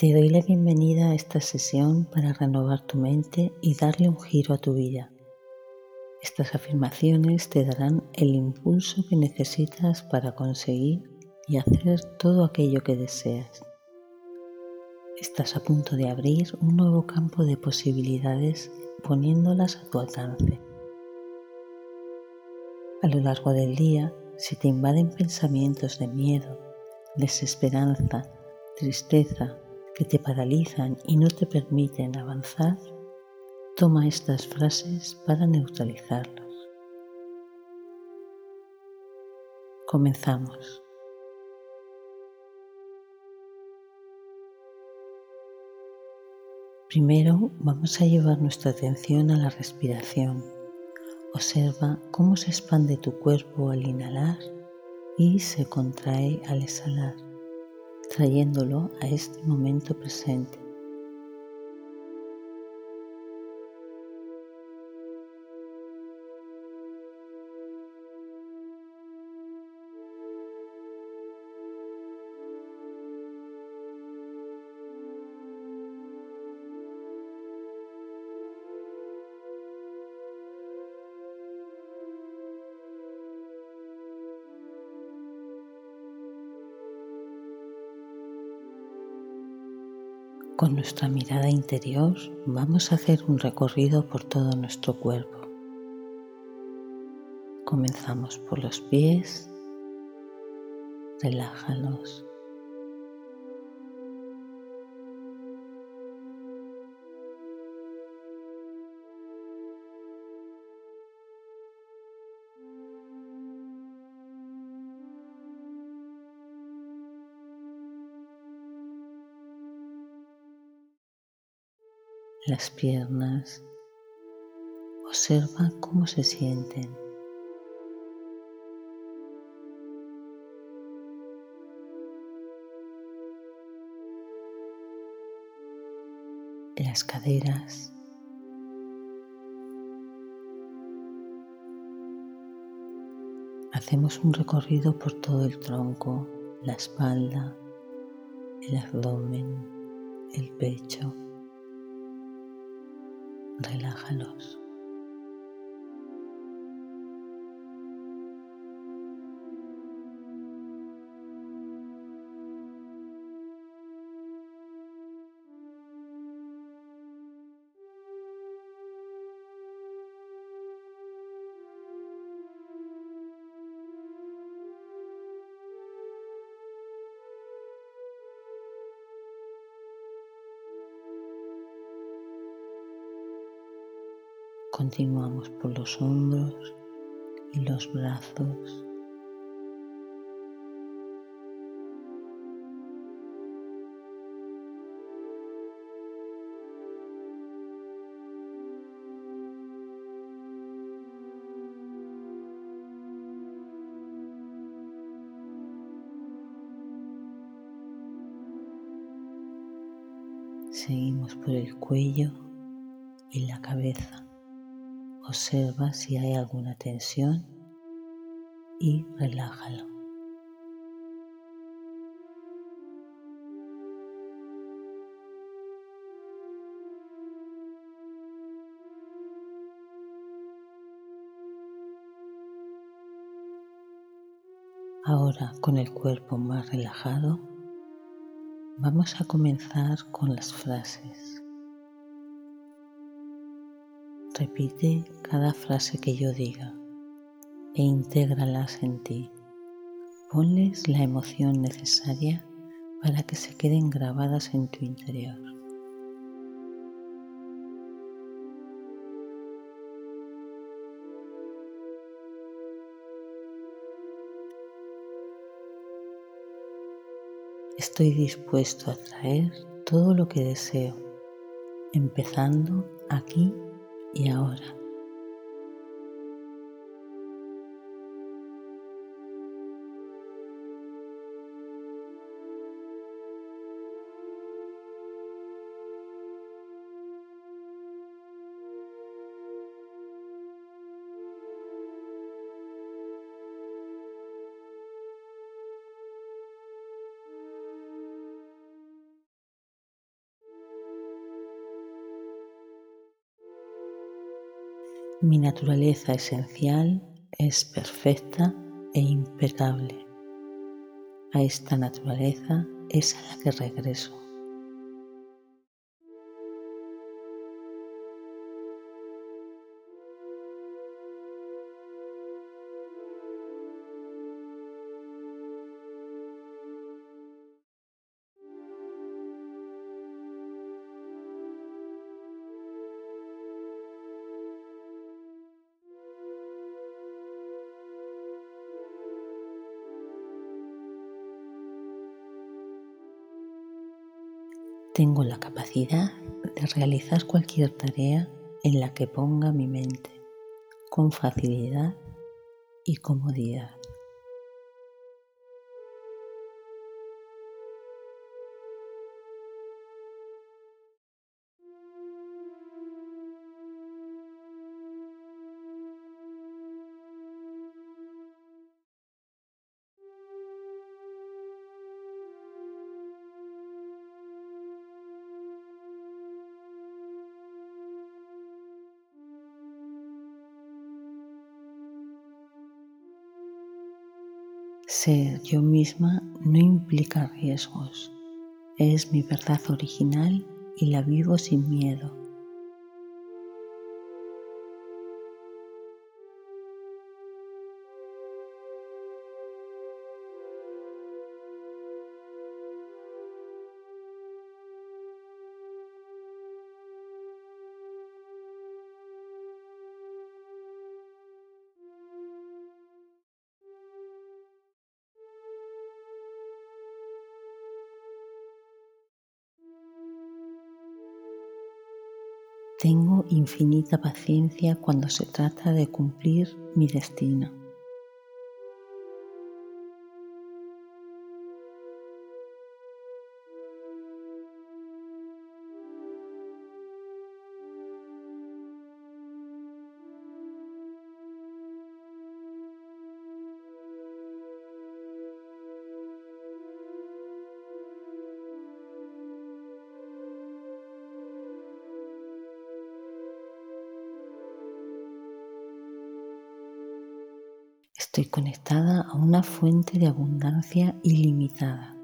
Te doy la bienvenida a esta sesión para renovar tu mente y darle un giro a tu vida. Estas afirmaciones te darán el impulso que necesitas para conseguir y hacer todo aquello que deseas. Estás a punto de abrir un nuevo campo de posibilidades poniéndolas a tu alcance. A lo largo del día, si te invaden pensamientos de miedo, desesperanza, tristeza, que te paralizan y no te permiten avanzar, toma estas frases para neutralizarlos. Comenzamos. Primero vamos a llevar nuestra atención a la respiración. Observa cómo se expande tu cuerpo al inhalar y se contrae al exhalar trayéndolo a este momento presente. Con nuestra mirada interior vamos a hacer un recorrido por todo nuestro cuerpo. Comenzamos por los pies, relájalos. Las piernas. Observa cómo se sienten. Las caderas. Hacemos un recorrido por todo el tronco, la espalda, el abdomen, el pecho relájalos. Continuamos por los hombros y los brazos. Seguimos por el cuello y la cabeza. Observa si hay alguna tensión y relájalo. Ahora con el cuerpo más relajado, vamos a comenzar con las frases. Repite cada frase que yo diga e intégralas en ti. Ponles la emoción necesaria para que se queden grabadas en tu interior. Estoy dispuesto a traer todo lo que deseo, empezando aquí y ahora. Mi naturaleza esencial es perfecta e impecable. A esta naturaleza es a la que regreso. La capacidad de realizar cualquier tarea en la que ponga mi mente con facilidad y comodidad. Yo misma no implica riesgos. Es mi verdad original y la vivo sin miedo. Tengo infinita paciencia cuando se trata de cumplir mi destino. Estoy conectada a una fuente de abundancia ilimitada.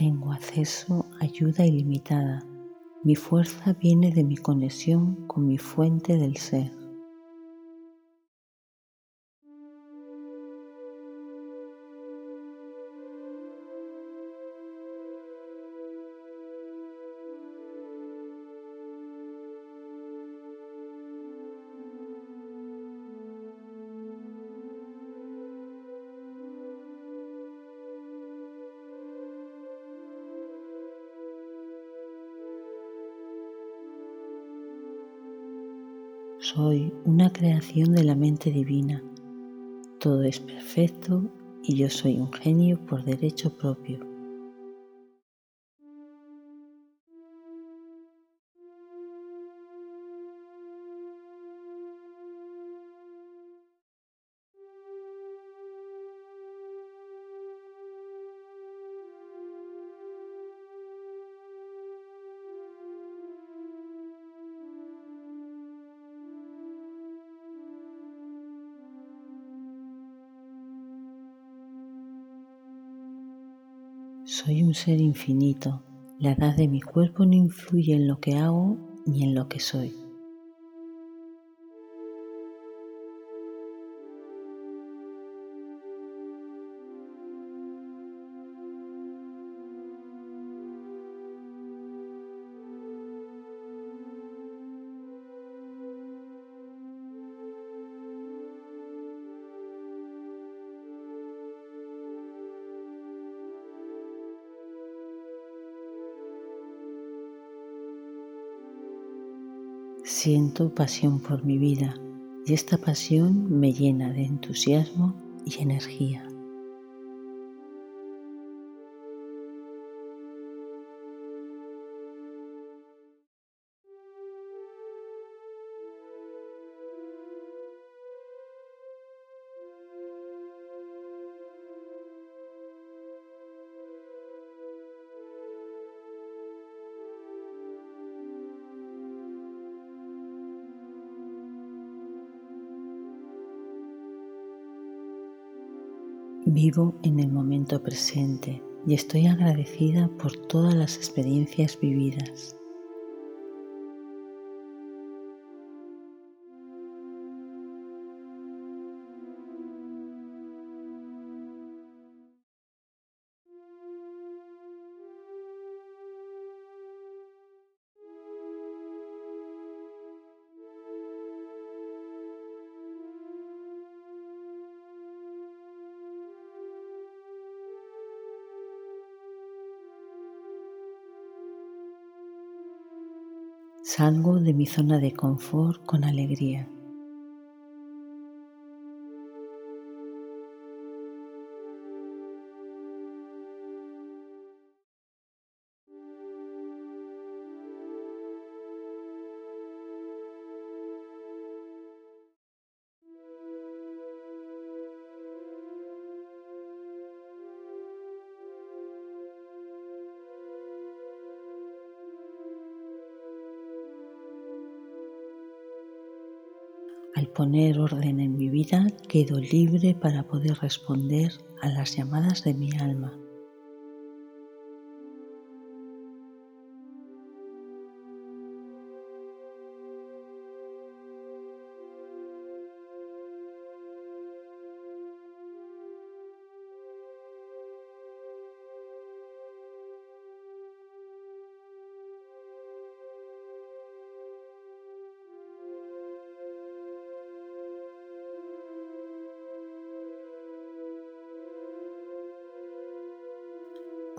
Tengo acceso a ayuda ilimitada. Mi fuerza viene de mi conexión con mi fuente del ser. Soy una creación de la mente divina. Todo es perfecto y yo soy un genio por derecho propio. Un ser infinito. La edad de mi cuerpo no influye en lo que hago ni en lo que soy. Siento pasión por mi vida, y esta pasión me llena de entusiasmo y energía. Vivo en el momento presente y estoy agradecida por todas las experiencias vividas. Salgo de mi zona de confort con alegría. Al poner orden en mi vida, quedo libre para poder responder a las llamadas de mi alma.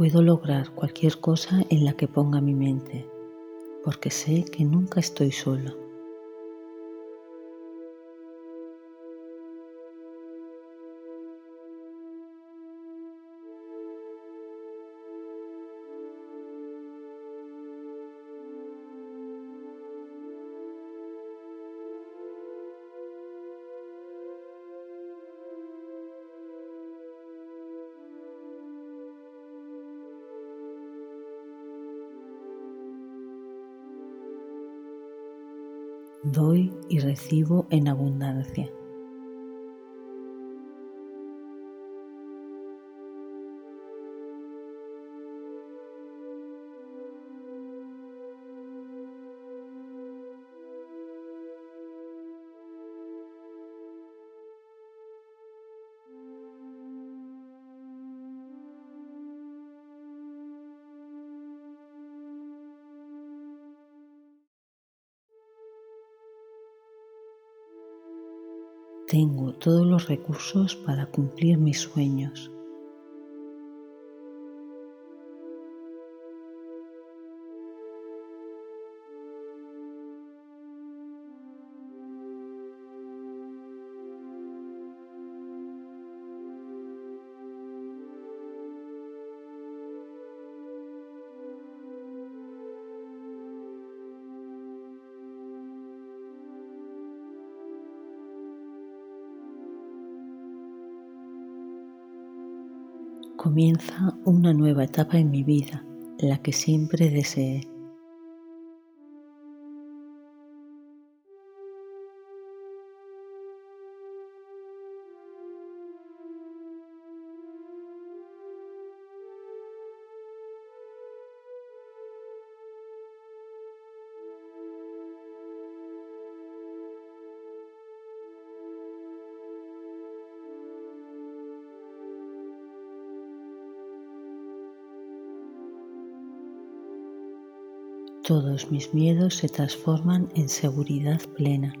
Puedo lograr cualquier cosa en la que ponga mi mente, porque sé que nunca estoy solo. Y recibo en abundancia. Tengo todos los recursos para cumplir mis sueños. Comienza una nueva etapa en mi vida, la que siempre deseé. Todos mis miedos se transforman en seguridad plena.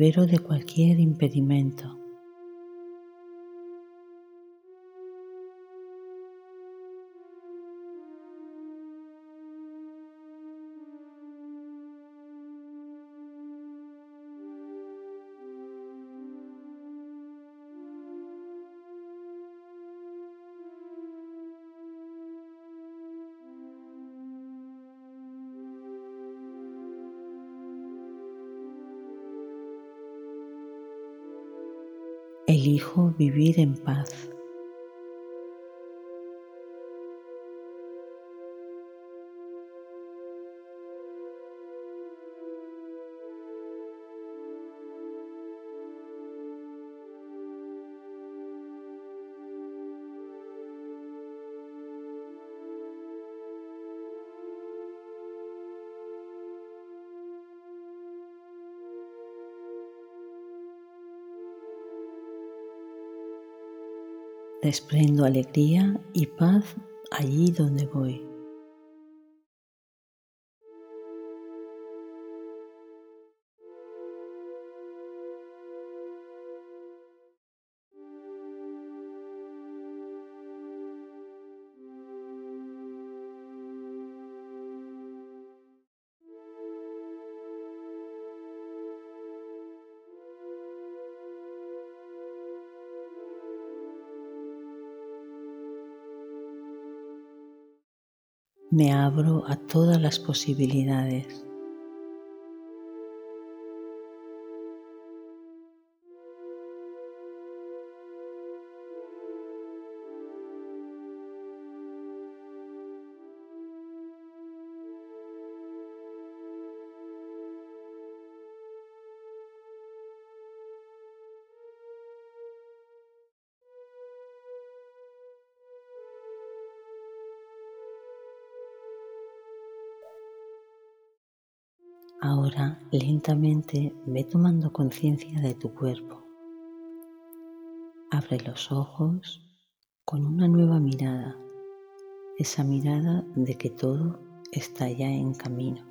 Libero de cualquier impedimento. Elijo vivir en paz. Desprendo alegría y paz allí donde voy. Me abro a todas las posibilidades. Lentamente ve tomando conciencia de tu cuerpo. Abre los ojos con una nueva mirada, esa mirada de que todo está ya en camino.